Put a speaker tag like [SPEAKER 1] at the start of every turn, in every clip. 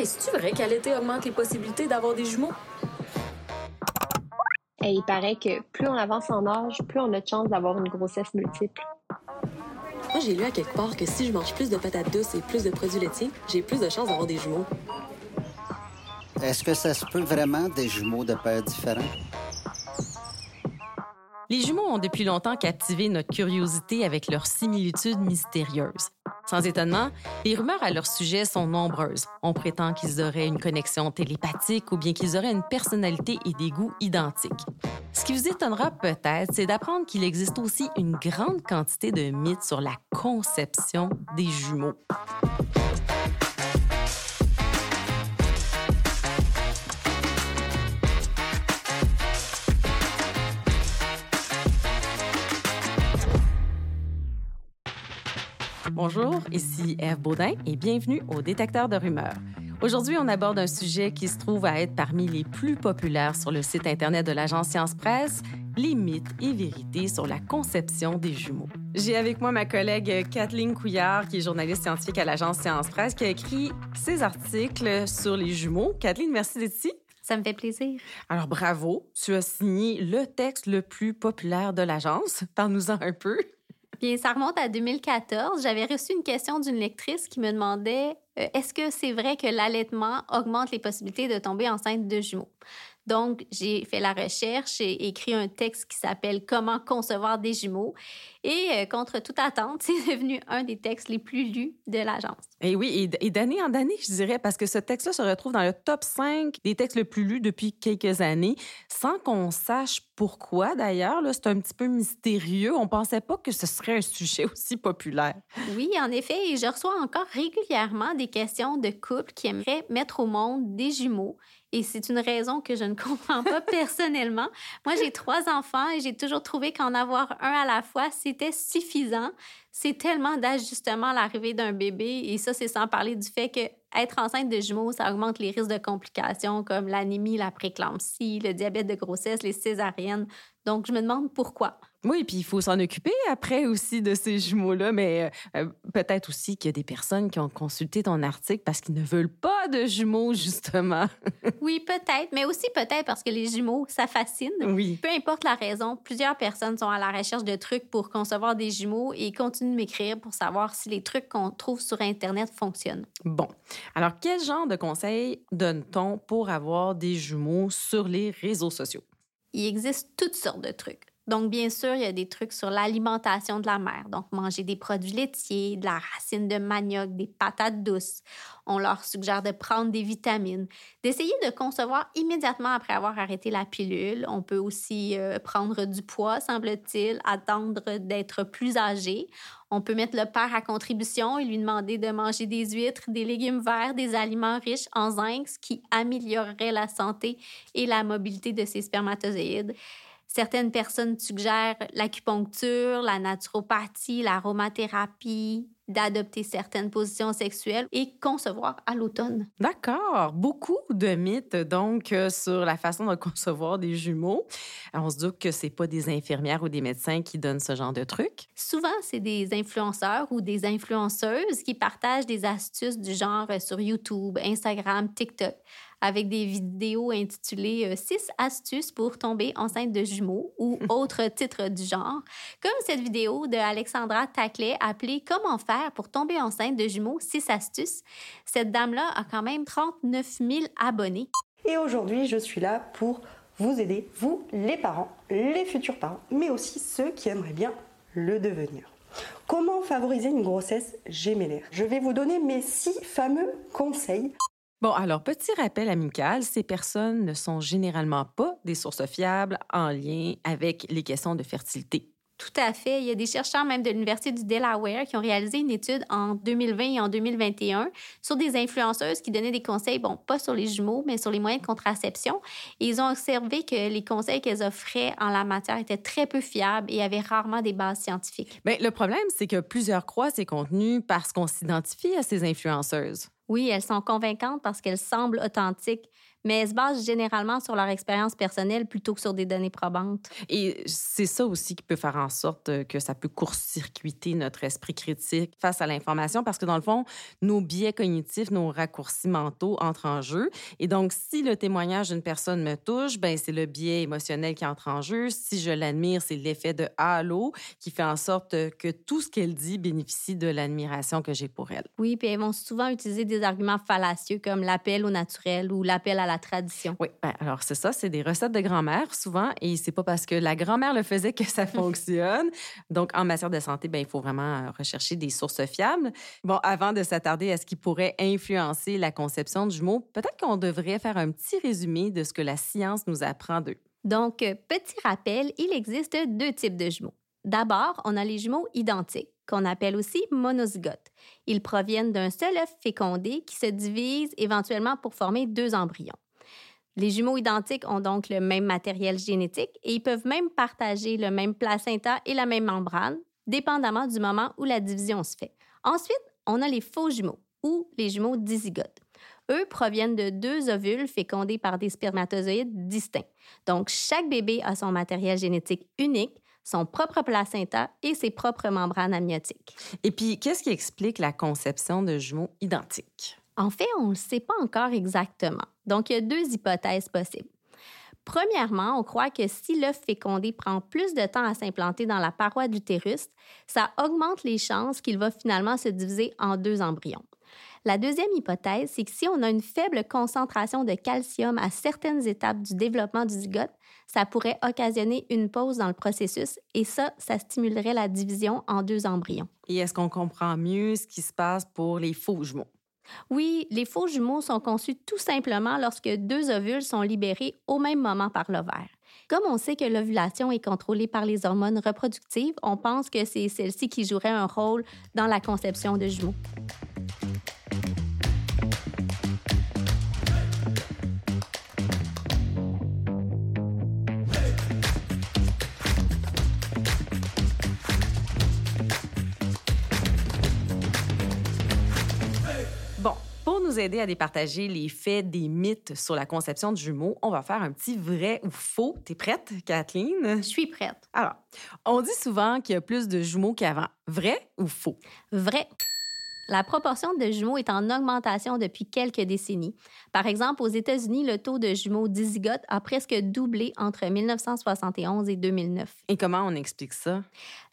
[SPEAKER 1] Hey, est-ce vrai qu'allaiter augmente les possibilités d'avoir des jumeaux?
[SPEAKER 2] Et il paraît que plus on avance en âge, plus on a de chance d'avoir une grossesse multiple.
[SPEAKER 3] Moi, j'ai lu à quelque part que si je mange plus de patates douces et plus de produits laitiers, j'ai plus de chances d'avoir des jumeaux.
[SPEAKER 4] Est-ce que ça se peut vraiment des jumeaux de pères différents?
[SPEAKER 5] Les jumeaux ont depuis longtemps captivé notre curiosité avec leurs similitudes mystérieuses. Sans étonnement, les rumeurs à leur sujet sont nombreuses. On prétend qu'ils auraient une connexion télépathique ou bien qu'ils auraient une personnalité et des goûts identiques. Ce qui vous étonnera peut-être, c'est d'apprendre qu'il existe aussi une grande quantité de mythes sur la conception des jumeaux. Bonjour, ici Eve Baudin et bienvenue au Détecteur de rumeurs. Aujourd'hui, on aborde un sujet qui se trouve à être parmi les plus populaires sur le site Internet de l'agence Science Presse, les mythes et vérités sur la conception des jumeaux. J'ai avec moi ma collègue Kathleen Couillard, qui est journaliste scientifique à l'agence Science Presse, qui a écrit ses articles sur les jumeaux. Kathleen, merci d'être ici.
[SPEAKER 6] Ça me fait plaisir.
[SPEAKER 5] Alors, bravo. Tu as signé le texte le plus populaire de l'agence. Parle-nous-en un peu.
[SPEAKER 6] Bien, ça remonte à 2014. J'avais reçu une question d'une lectrice qui me demandait euh, est-ce que c'est vrai que l'allaitement augmente les possibilités de tomber enceinte de jumeaux? Donc, j'ai fait la recherche et écrit un texte qui s'appelle Comment concevoir des jumeaux. Et euh, contre toute attente, c'est devenu un des textes les plus lus de l'agence.
[SPEAKER 5] Et oui, et, d'année en année, je dirais, parce que ce texte-là se retrouve dans le top 5 des textes les plus lus depuis quelques années, sans qu'on sache pourquoi d'ailleurs. C'est un petit peu mystérieux. On pensait pas que ce serait un sujet aussi populaire.
[SPEAKER 6] Oui, en effet, et je reçois encore régulièrement des questions de couples qui aimeraient mettre au monde des jumeaux et c'est une raison que je ne comprends pas personnellement. Moi, j'ai trois enfants et j'ai toujours trouvé qu'en avoir un à la fois, c'était suffisant. C'est tellement d'ajustements à l'arrivée d'un bébé et ça, c'est sans parler du fait que être enceinte de jumeaux, ça augmente les risques de complications comme l'anémie, la préclampsie, le diabète de grossesse, les césariennes. Donc, je me demande pourquoi.
[SPEAKER 5] Oui, puis il faut s'en occuper après aussi de ces jumeaux-là, mais euh, peut-être aussi qu'il y a des personnes qui ont consulté ton article parce qu'ils ne veulent pas de jumeaux, justement.
[SPEAKER 6] oui, peut-être, mais aussi peut-être parce que les jumeaux, ça fascine.
[SPEAKER 5] Oui.
[SPEAKER 6] Peu importe la raison, plusieurs personnes sont à la recherche de trucs pour concevoir des jumeaux et continuent de m'écrire pour savoir si les trucs qu'on trouve sur Internet fonctionnent.
[SPEAKER 5] Bon. Alors, quel genre de conseils donne-t-on pour avoir des jumeaux sur les réseaux sociaux?
[SPEAKER 6] Il existe toutes sortes de trucs. Donc, bien sûr, il y a des trucs sur l'alimentation de la mère. Donc, manger des produits laitiers, de la racine de manioc, des patates douces. On leur suggère de prendre des vitamines, d'essayer de concevoir immédiatement après avoir arrêté la pilule. On peut aussi euh, prendre du poids, semble-t-il, attendre d'être plus âgé. On peut mettre le père à contribution et lui demander de manger des huîtres, des légumes verts, des aliments riches en zinc, ce qui améliorerait la santé et la mobilité de ses spermatozoïdes. Certaines personnes suggèrent l'acupuncture, la naturopathie, l'aromathérapie, d'adopter certaines positions sexuelles et concevoir à l'automne.
[SPEAKER 5] D'accord. Beaucoup de mythes, donc, euh, sur la façon de concevoir des jumeaux. On se dit que c'est pas des infirmières ou des médecins qui donnent ce genre de trucs.
[SPEAKER 6] Souvent, c'est des influenceurs ou des influenceuses qui partagent des astuces du genre sur YouTube, Instagram, TikTok avec des vidéos intitulées 6 euh, astuces pour tomber enceinte de jumeaux ou autres titres du genre, comme cette vidéo de Alexandra Taclay appelée Comment faire pour tomber enceinte de jumeaux? 6 astuces. Cette dame-là a quand même 39 000 abonnés.
[SPEAKER 7] Et aujourd'hui, je suis là pour vous aider, vous, les parents, les futurs parents, mais aussi ceux qui aimeraient bien le devenir. Comment favoriser une grossesse gémellaire? Je vais vous donner mes six fameux conseils
[SPEAKER 5] Bon, alors, petit rappel amical, ces personnes ne sont généralement pas des sources fiables en lien avec les questions de fertilité.
[SPEAKER 6] Tout à fait. Il y a des chercheurs même de l'Université du Delaware qui ont réalisé une étude en 2020 et en 2021 sur des influenceuses qui donnaient des conseils, bon, pas sur les jumeaux, mais sur les moyens de contraception. Et ils ont observé que les conseils qu'elles offraient en la matière étaient très peu fiables et avaient rarement des bases scientifiques.
[SPEAKER 5] Bien, le problème, c'est que plusieurs croient ces contenus parce qu'on s'identifie à ces influenceuses.
[SPEAKER 6] Oui, elles sont convaincantes parce qu'elles semblent authentiques, mais se basent généralement sur leur expérience personnelle plutôt que sur des données probantes.
[SPEAKER 5] Et c'est ça aussi qui peut faire en sorte que ça peut court-circuiter notre esprit critique face à l'information parce que dans le fond, nos biais cognitifs, nos raccourcis mentaux entrent en jeu. Et donc, si le témoignage d'une personne me touche, ben c'est le biais émotionnel qui entre en jeu. Si je l'admire, c'est l'effet de halo qui fait en sorte que tout ce qu'elle dit bénéficie de l'admiration que j'ai pour elle.
[SPEAKER 6] Oui, puis elles vont souvent utiliser des arguments fallacieux comme l'appel au naturel ou l'appel à la tradition.
[SPEAKER 5] Oui, ben, alors c'est ça, c'est des recettes de grand-mère souvent et c'est pas parce que la grand-mère le faisait que ça fonctionne. Donc en matière de santé, ben il faut vraiment rechercher des sources fiables. Bon, avant de s'attarder à ce qui pourrait influencer la conception de jumeaux, peut-être qu'on devrait faire un petit résumé de ce que la science nous apprend d'eux.
[SPEAKER 6] Donc, petit rappel, il existe deux types de jumeaux. D'abord, on a les jumeaux identiques, qu'on appelle aussi monozygotes. Ils proviennent d'un seul œuf fécondé qui se divise éventuellement pour former deux embryons. Les jumeaux identiques ont donc le même matériel génétique et ils peuvent même partager le même placenta et la même membrane, dépendamment du moment où la division se fait. Ensuite, on a les faux jumeaux ou les jumeaux dizygotes. Eux proviennent de deux ovules fécondés par des spermatozoïdes distincts. Donc, chaque bébé a son matériel génétique unique, son propre placenta et ses propres membranes amniotiques.
[SPEAKER 5] Et puis, qu'est-ce qui explique la conception de jumeaux identiques?
[SPEAKER 6] En fait, on ne le sait pas encore exactement. Donc, il y a deux hypothèses possibles. Premièrement, on croit que si l'œuf fécondé prend plus de temps à s'implanter dans la paroi de l'utérus, ça augmente les chances qu'il va finalement se diviser en deux embryons. La deuxième hypothèse, c'est que si on a une faible concentration de calcium à certaines étapes du développement du zygote, ça pourrait occasionner une pause dans le processus et ça, ça stimulerait la division en deux embryons.
[SPEAKER 5] Et est-ce qu'on comprend mieux ce qui se passe pour les faux jumeaux?
[SPEAKER 6] Oui, les faux jumeaux sont conçus tout simplement lorsque deux ovules sont libérés au même moment par l'ovaire. Comme on sait que l'ovulation est contrôlée par les hormones reproductives, on pense que c'est celle-ci qui jouerait un rôle dans la conception de jumeaux.
[SPEAKER 5] Nous aider à départager les faits des mythes sur la conception de jumeaux, on va faire un petit vrai ou faux. T'es prête, Kathleen?
[SPEAKER 6] Je suis prête.
[SPEAKER 5] Alors, on dit souvent qu'il y a plus de jumeaux qu'avant. Vrai ou faux?
[SPEAKER 6] Vrai. La proportion de jumeaux est en augmentation depuis quelques décennies. Par exemple, aux États-Unis, le taux de jumeaux dizygotes a presque doublé entre 1971 et 2009.
[SPEAKER 5] Et comment on explique ça?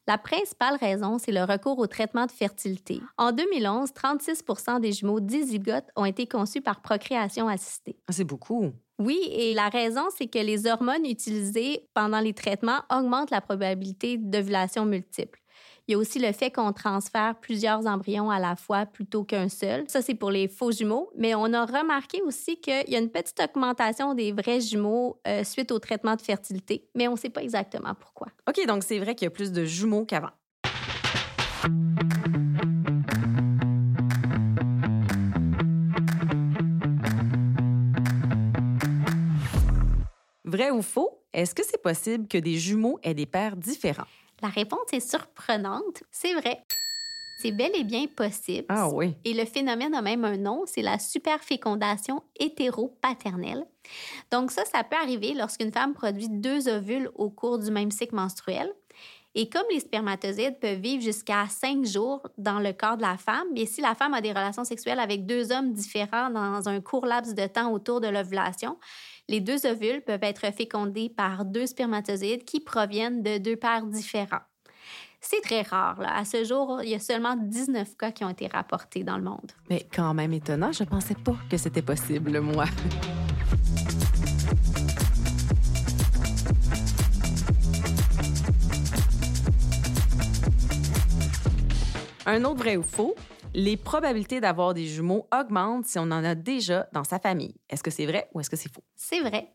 [SPEAKER 6] La principale raison, c'est le recours au traitement de fertilité. En 2011, 36% des jumeaux dizygotes ont été conçus par procréation assistée.
[SPEAKER 5] Ah, c'est beaucoup.
[SPEAKER 6] Oui, et la raison, c'est que les hormones utilisées pendant les traitements augmentent la probabilité d'ovulation multiple. Il y a aussi le fait qu'on transfère plusieurs embryons à la fois plutôt qu'un seul. Ça, c'est pour les faux jumeaux. Mais on a remarqué aussi qu'il y a une petite augmentation des vrais jumeaux euh, suite au traitement de fertilité, mais on ne sait pas exactement pourquoi.
[SPEAKER 5] OK, donc c'est vrai qu'il y a plus de jumeaux qu'avant. Vrai ou faux, est-ce que c'est possible que des jumeaux aient des pères différents?
[SPEAKER 6] La réponse est surprenante. C'est vrai. C'est bel et bien possible.
[SPEAKER 5] Ah oui.
[SPEAKER 6] Et le phénomène a même un nom, c'est la superfécondation hétéropaternelle. Donc ça, ça peut arriver lorsqu'une femme produit deux ovules au cours du même cycle menstruel. Et comme les spermatozoïdes peuvent vivre jusqu'à cinq jours dans le corps de la femme, bien, si la femme a des relations sexuelles avec deux hommes différents dans un court laps de temps autour de l'ovulation, les deux ovules peuvent être fécondés par deux spermatozoïdes qui proviennent de deux pères différents. C'est très rare. À ce jour, il y a seulement 19 cas qui ont été rapportés dans le monde.
[SPEAKER 5] Mais quand même étonnant, je ne pensais pas que c'était possible, moi. Un autre vrai ou faux, les probabilités d'avoir des jumeaux augmentent si on en a déjà dans sa famille. Est-ce que c'est vrai ou est-ce que c'est faux?
[SPEAKER 6] C'est vrai.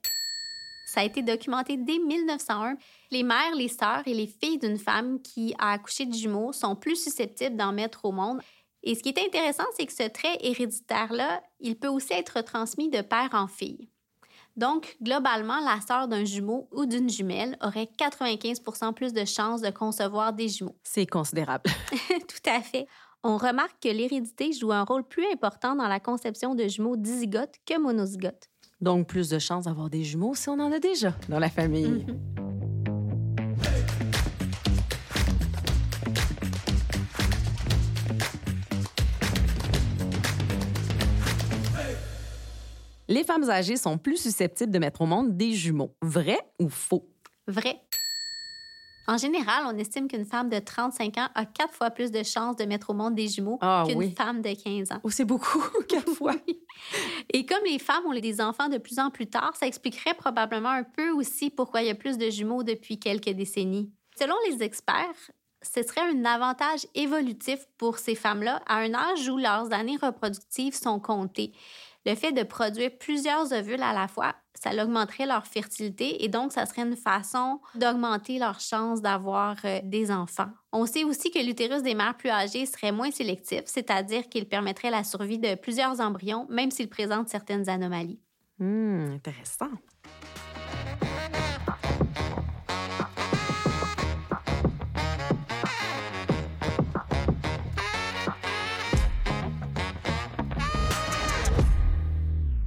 [SPEAKER 6] Ça a été documenté dès 1901. Les mères, les sœurs et les filles d'une femme qui a accouché de jumeaux sont plus susceptibles d'en mettre au monde. Et ce qui est intéressant, c'est que ce trait héréditaire-là, il peut aussi être transmis de père en fille. Donc, globalement, la sœur d'un jumeau ou d'une jumelle aurait 95% plus de chances de concevoir des jumeaux.
[SPEAKER 5] C'est considérable.
[SPEAKER 6] Tout à fait on remarque que l'hérédité joue un rôle plus important dans la conception de jumeaux dizygotes que monozygotes.
[SPEAKER 5] Donc, plus de chances d'avoir des jumeaux si on en a déjà dans la famille. Les femmes âgées sont plus susceptibles de mettre au monde des jumeaux. Vrai ou faux?
[SPEAKER 6] Vrai. En général, on estime qu'une femme de 35 ans a quatre fois plus de chances de mettre au monde des jumeaux
[SPEAKER 5] Ah
[SPEAKER 6] qu'une
[SPEAKER 5] oui.
[SPEAKER 6] femme de 15 ans.
[SPEAKER 5] Oh, c'est beaucoup, quatre fois.
[SPEAKER 6] Et comme les femmes ont des enfants de plus en plus tard, ça expliquerait probablement un peu aussi pourquoi il y a plus de jumeaux depuis quelques décennies. Selon les experts, ce serait un avantage évolutif pour ces femmes-là à un âge où leurs années reproductives sont comptées. Le fait de produire plusieurs ovules à la fois, ça augmenterait leur fertilité et donc ça serait une façon d'augmenter leurs chances d'avoir euh, des enfants. On sait aussi que l'utérus des mères plus âgées serait moins sélectif, c'est-à-dire qu'il permettrait la survie de plusieurs embryons, même s'il présente certaines anomalies.
[SPEAKER 5] Hmm, intéressant.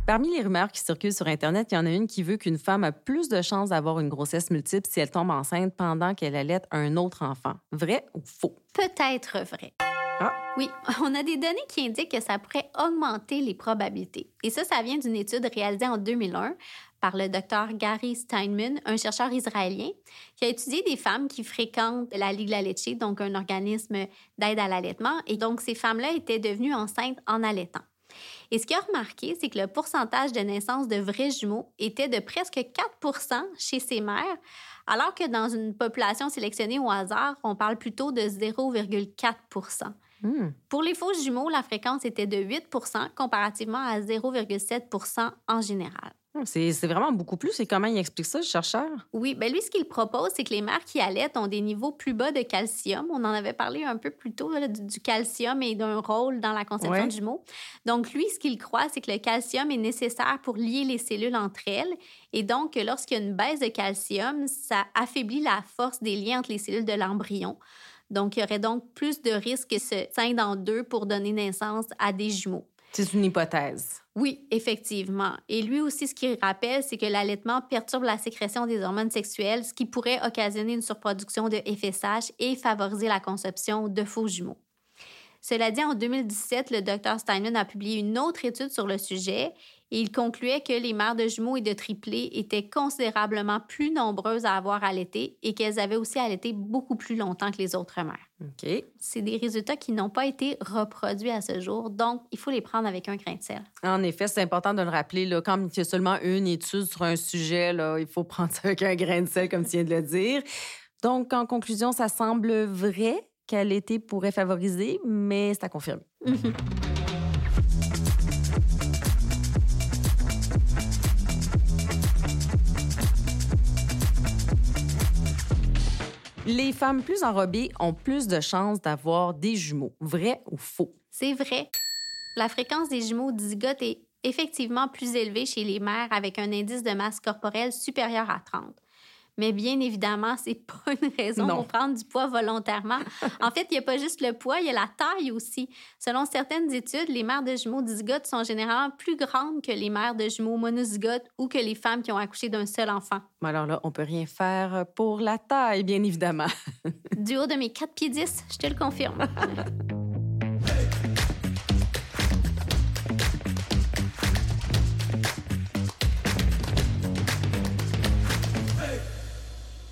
[SPEAKER 5] Parmi les rumeurs qui circulent sur Internet, il y en a une qui veut qu'une femme a plus de chances d'avoir une grossesse multiple si elle tombe enceinte pendant qu'elle allait un autre enfant. Vrai ou faux?
[SPEAKER 6] Peut-être vrai.
[SPEAKER 5] Ah.
[SPEAKER 6] Oui, on a des données qui indiquent que ça pourrait augmenter les probabilités. Et ça, ça vient d'une étude réalisée en 2001 par le docteur Gary Steinman, un chercheur israélien, qui a étudié des femmes qui fréquentent la Ligue La Leche, donc un organisme d'aide à l'allaitement. Et donc, ces femmes-là étaient devenues enceintes en allaitant. Et ce qu'il a remarqué, c'est que le pourcentage de naissance de vrais jumeaux était de presque 4 chez ces mères, alors que dans une population sélectionnée au hasard, on parle plutôt de 0,4%
[SPEAKER 5] Hmm.
[SPEAKER 6] Pour les faux jumeaux, la fréquence était de 8 comparativement à 0,7% en général.
[SPEAKER 5] C'est vraiment beaucoup plus. Et comment il explique ça, le chercheur?
[SPEAKER 6] Oui, ben lui, ce qu'il propose, c'est que les mères qui allaitent ont des niveaux plus bas de calcium. On en avait parlé un peu plus tôt là, du, du calcium et d'un rôle dans la conception
[SPEAKER 5] Ouais.
[SPEAKER 6] de jumeaux. Donc, lui, ce qu'il croit, c'est que le calcium est nécessaire pour lier les cellules entre elles. Et donc, lorsqu'il y a une baisse de calcium, ça affaiblit la force des liens entre les cellules de l'embryon. Donc, il y aurait donc plus de risques que se scindent en deux pour donner naissance à des jumeaux.
[SPEAKER 5] C'est une hypothèse.
[SPEAKER 6] Oui, effectivement. Et lui aussi, ce qu'il rappelle, c'est que l'allaitement perturbe la sécrétion des hormones sexuelles, ce qui pourrait occasionner une surproduction de FSH et favoriser la conception de faux jumeaux. Cela dit, en 2017, le Dr Steinman a publié une autre étude sur le sujet et il concluait que les mères de jumeaux et de triplés étaient considérablement plus nombreuses à avoir allaité et qu'elles avaient aussi allaité beaucoup plus longtemps que les autres mères.
[SPEAKER 5] OK.
[SPEAKER 6] C'est des résultats qui n'ont pas été reproduits à ce jour, donc il faut les prendre avec un grain de sel.
[SPEAKER 5] En effet, c'est important de le rappeler. Là, quand il y a seulement une étude sur un sujet, là, il faut prendre ça avec un grain de sel, comme tu viens de le dire. Donc, en conclusion, ça semble vrai qu'allaiter pourrait favoriser, mais c'est à confirmer. Les femmes plus enrobées ont plus de chances d'avoir des jumeaux. Vrai ou faux?
[SPEAKER 6] C'est vrai. La fréquence des jumeaux dizygotes est effectivement plus élevée chez les mères avec un indice de masse corporelle supérieur à 30. Mais bien évidemment, c'est pas une raison
[SPEAKER 5] Non.
[SPEAKER 6] pour prendre du poids volontairement. En fait, il n'y a pas juste le poids, il y a la taille aussi. Selon certaines études, les mères de jumeaux dizygotes sont généralement plus grandes que les mères de jumeaux monozygotes ou que les femmes qui ont accouché d'un seul enfant.
[SPEAKER 5] Alors là, on peut rien faire pour la taille, bien évidemment.
[SPEAKER 6] Du haut de mes 4 pieds 10, je te le confirme.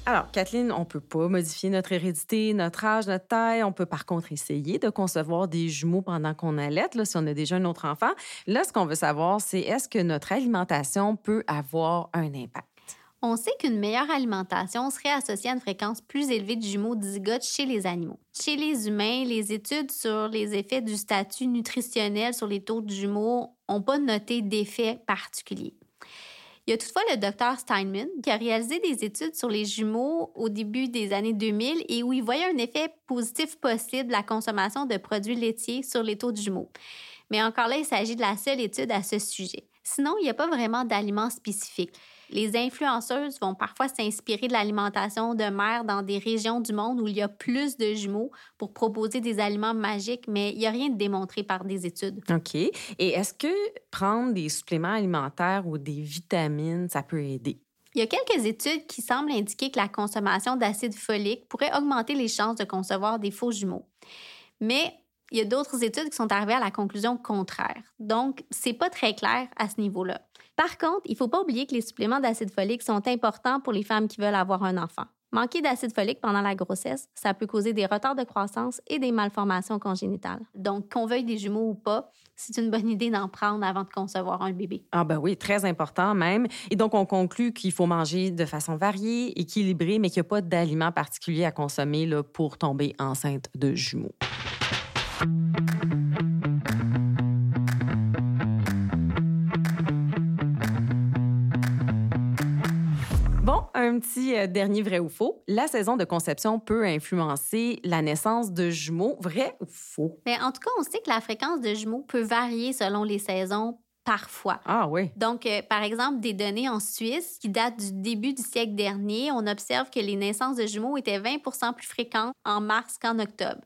[SPEAKER 5] Alors, Kathleen, on peut pas modifier notre hérédité, notre âge, notre taille. On peut par contre essayer de concevoir des jumeaux pendant qu'on allait, si on a déjà un autre enfant. Là, ce qu'on veut savoir, c'est est-ce que notre alimentation peut avoir un impact?
[SPEAKER 6] On sait qu'une meilleure alimentation serait associée à une fréquence plus élevée de jumeaux dizygotes chez les animaux. Chez les humains, les études sur les effets du statut nutritionnel sur les taux de jumeaux n'ont pas noté d'effet particulier. Il y a toutefois le docteur Steinman qui a réalisé des études sur les jumeaux au début des années 2000 et où il voyait un effet positif possible de la consommation de produits laitiers sur les taux de jumeaux. Mais encore là, il s'agit de la seule étude à ce sujet. Sinon, il n'y a pas vraiment d'aliments spécifiques. Les influenceuses vont parfois s'inspirer de l'alimentation de mère dans des régions du monde où il y a plus de jumeaux pour proposer des aliments magiques, mais il n'y a rien de démontré par des études.
[SPEAKER 5] OK. Et est-ce que prendre des suppléments alimentaires ou des vitamines, ça peut aider?
[SPEAKER 6] Il y a quelques études qui semblent indiquer que la consommation d'acide folique pourrait augmenter les chances de concevoir des faux jumeaux. Mais il y a d'autres études qui sont arrivées à la conclusion contraire. Donc, c'est pas très clair à ce niveau-là. Par contre, il ne faut pas oublier que les suppléments d'acide folique sont importants pour les femmes qui veulent avoir un enfant. Manquer d'acide folique pendant la grossesse, ça peut causer des retards de croissance et des malformations congénitales. Donc, qu'on veuille des jumeaux ou pas, c'est une bonne idée d'en prendre avant de concevoir un bébé.
[SPEAKER 5] Ah ben oui, très important même. Et donc, on conclut qu'il faut manger de façon variée, équilibrée, mais qu'il n'y a pas d'aliments particuliers à consommer là, pour tomber enceinte de jumeaux. Un petit euh, dernier vrai ou faux. La saison de conception peut influencer la naissance de jumeaux, vrai ou faux?
[SPEAKER 6] Mais en tout cas, on sait que la fréquence de jumeaux peut varier selon les saisons parfois.
[SPEAKER 5] Ah oui.
[SPEAKER 6] Donc, euh, par exemple, des données en Suisse qui datent du début du siècle dernier, on observe que les naissances de jumeaux étaient 20% plus fréquentes en mars qu'en octobre.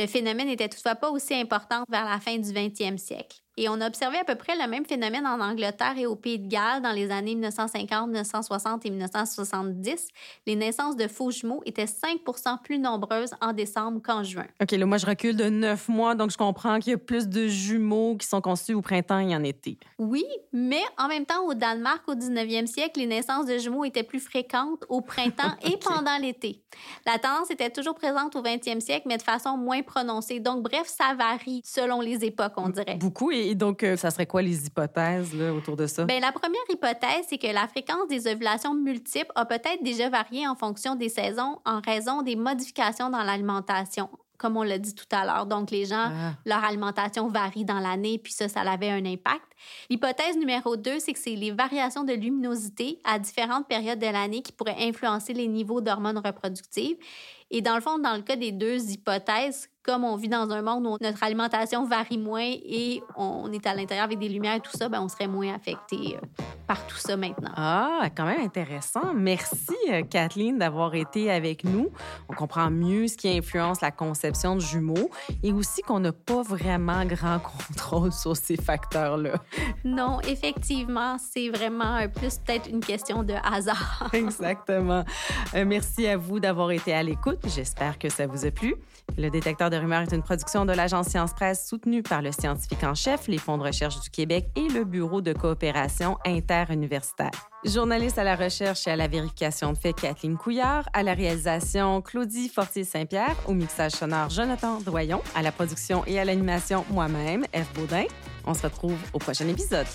[SPEAKER 6] Le phénomène n'était toutefois pas aussi important vers la fin du 20e siècle. Et on a observé à peu près le même phénomène en Angleterre et au Pays de Galles dans les années 1950, 1960 et 1970. Les naissances de faux jumeaux étaient 5 plus nombreuses en décembre qu'en juin.
[SPEAKER 5] OK, là, moi, je recule de neuf mois, donc je comprends qu'il y a plus de jumeaux qui sont conçus au printemps et en été.
[SPEAKER 6] Oui, mais en même temps, au Danemark, au 19e siècle, les naissances de jumeaux étaient plus fréquentes au printemps et pendant l'été. La tendance était toujours présente au 20e siècle, mais de façon moins Donc, bref, ça varie selon les époques, on dirait.
[SPEAKER 5] Beaucoup. Et donc, euh, ça serait quoi les hypothèses là, autour de ça?
[SPEAKER 6] Bien, la première hypothèse, c'est que la fréquence des ovulations multiples a peut-être déjà varié en fonction des saisons en raison des modifications dans l'alimentation comme on l'a dit tout à l'heure. Donc, les gens,
[SPEAKER 5] Ah.
[SPEAKER 6] leur alimentation varie dans l'année, puis ça, ça avait un impact. L'hypothèse numéro deux, c'est que c'est les variations de luminosité à différentes périodes de l'année qui pourraient influencer les niveaux d'hormones reproductives. Et dans le fond, dans le cas des deux hypothèses, comme on vit dans un monde où notre alimentation varie moins et on est à l'intérieur avec des lumières et tout ça, ben on serait moins affecté euh, par tout ça maintenant.
[SPEAKER 5] Ah, quand même intéressant. Merci, euh, Kathleen, d'avoir été avec nous. On comprend mieux ce qui influence la conception de jumeaux et aussi qu'on n'a pas vraiment grand contrôle sur ces facteurs-là.
[SPEAKER 6] Non, effectivement, c'est vraiment plus peut-être une question de hasard.
[SPEAKER 5] Exactement. Euh, merci à vous d'avoir été à l'écoute. J'espère que ça vous a plu. Le détecteur de rumeurs est une production de l'agence Science Presse soutenue par le scientifique en chef, les fonds de recherche du Québec et le Bureau de coopération interuniversitaire. Journaliste à la recherche et à la vérification de faits, Kathleen Couillard. À la réalisation, Claudie Fortier-Saint-Pierre. Au mixage sonore, Jonathan Doyon. À la production et à l'animation, moi-même, F. Baudin. On se retrouve au prochain épisode.